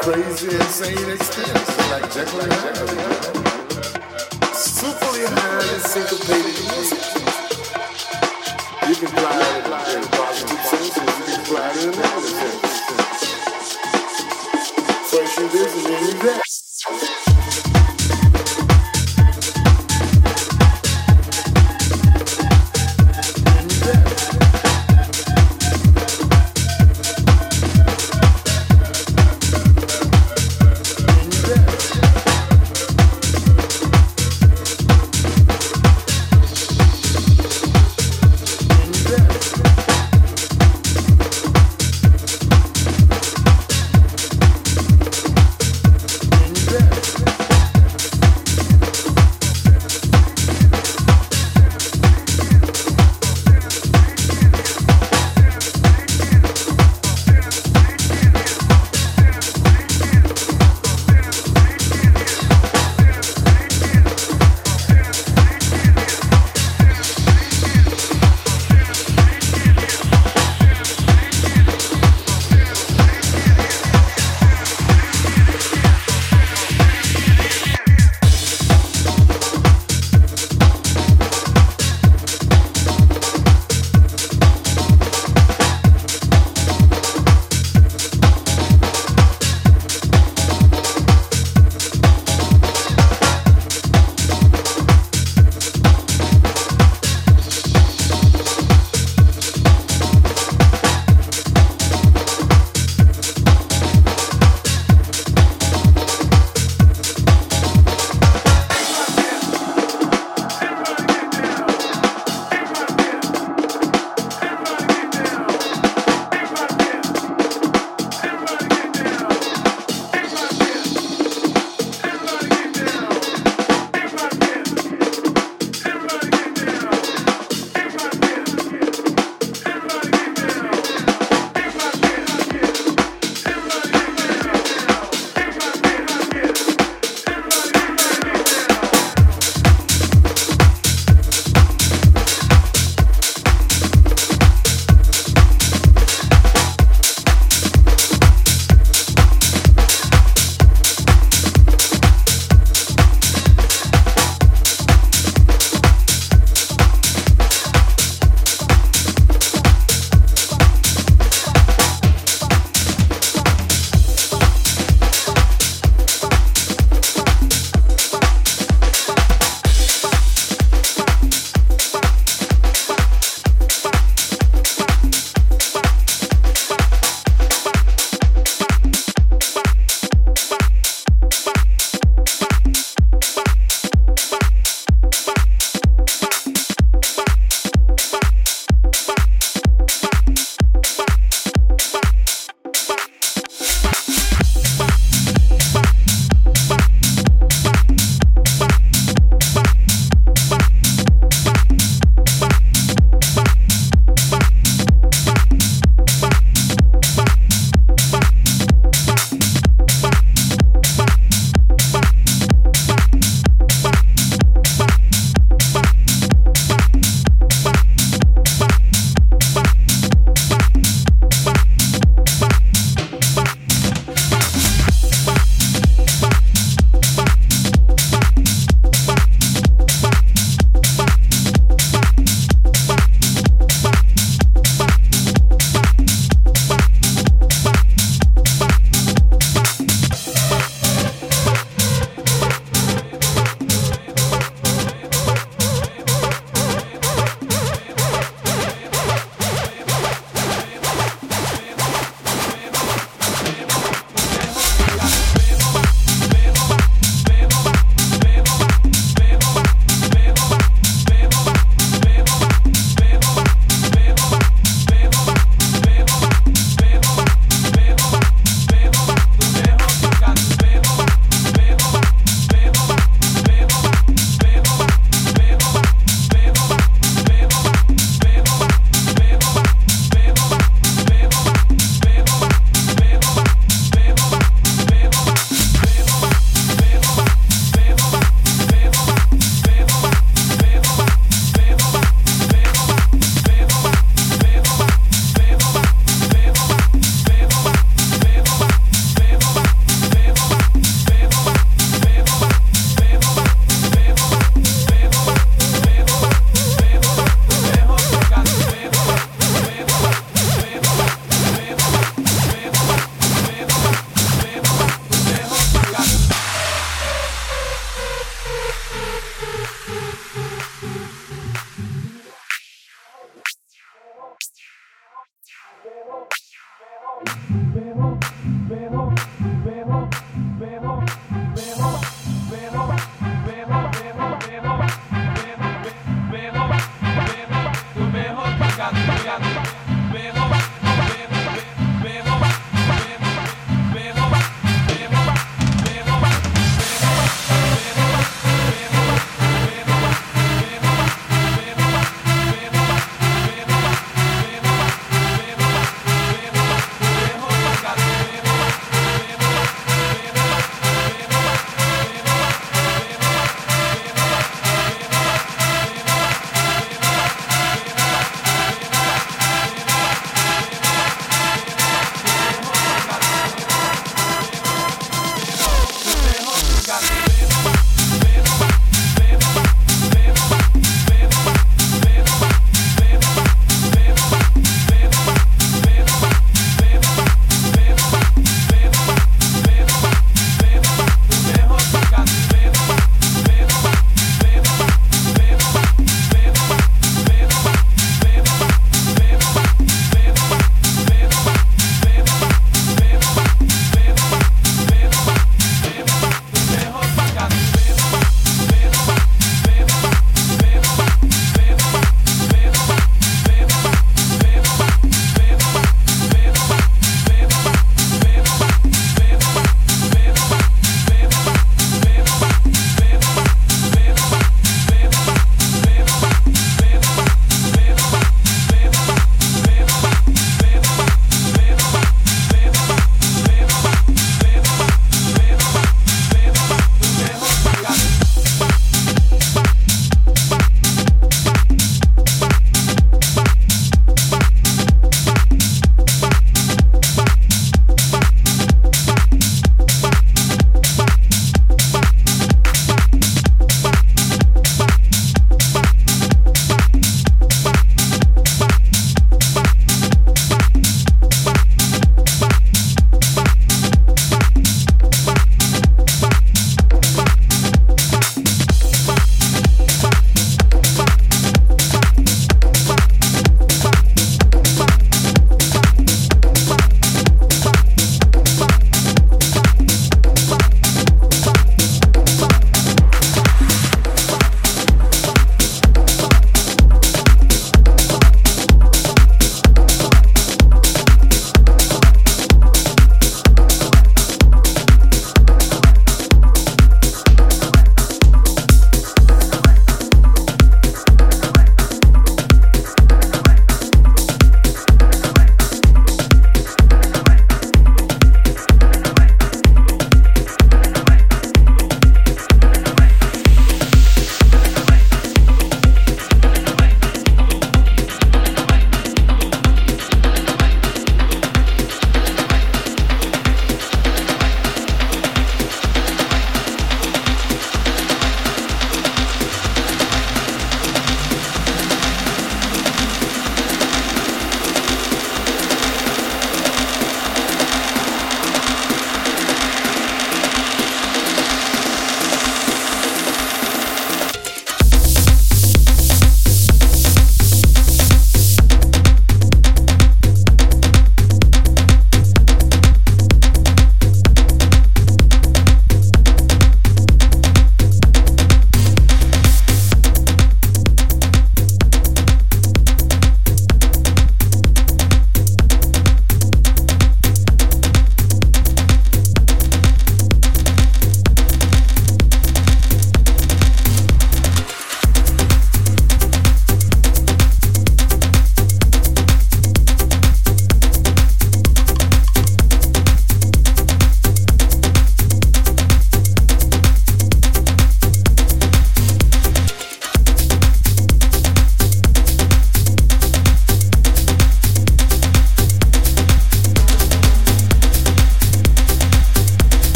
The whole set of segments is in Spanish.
crazy, insane experience, like Jekyll. Superly high and syncopated. You can fly it in positive you can fly it you this and then that.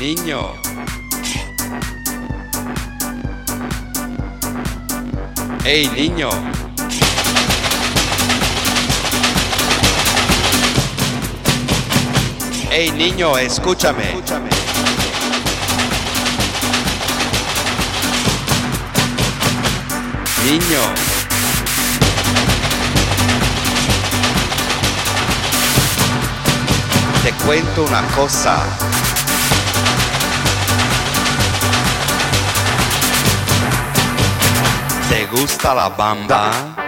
Niño. Hey, niño. Hey, niño, escúchame. Niño. Te cuento una cosa. Gusta la bamba?